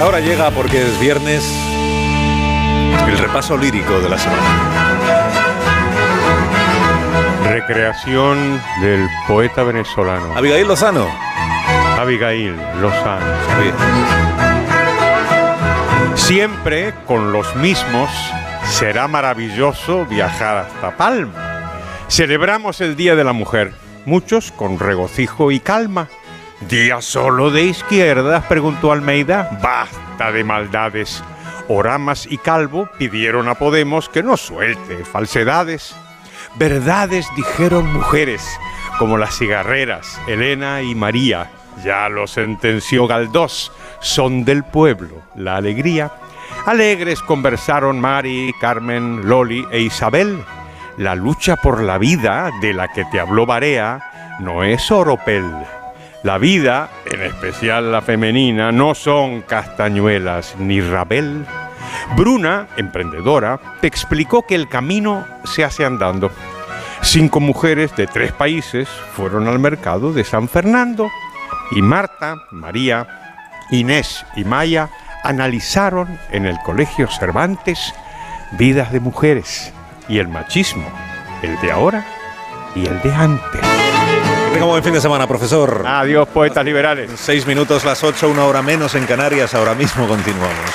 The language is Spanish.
Ahora llega porque es viernes el repaso lírico de la semana. Recreación del poeta venezolano. Abigail Lozano. Abigail Lozano. Siempre con los mismos será maravilloso viajar hasta Palma. Celebramos el Día de la Mujer, muchos con regocijo y calma. ¿Día solo de izquierdas? preguntó Almeida. Basta de maldades. Oramas y Calvo pidieron a Podemos que no suelte falsedades. Verdades dijeron mujeres, como las cigarreras, Elena y María. Ya lo sentenció Galdós, son del pueblo, la alegría. Alegres conversaron Mari, Carmen, Loli e Isabel. La lucha por la vida de la que te habló Barea no es oropel. La vida, en especial la femenina, no son castañuelas ni rabel. Bruna, emprendedora, te explicó que el camino se hace andando. Cinco mujeres de tres países fueron al mercado de San Fernando y Marta, María, Inés y Maya analizaron en el Colegio Cervantes vidas de mujeres y el machismo, el de ahora y el de antes. Que tenga buen fin de semana, profesor. Adiós, poetas liberales. Seis minutos, las ocho, una hora menos en Canarias. Ahora mismo continuamos.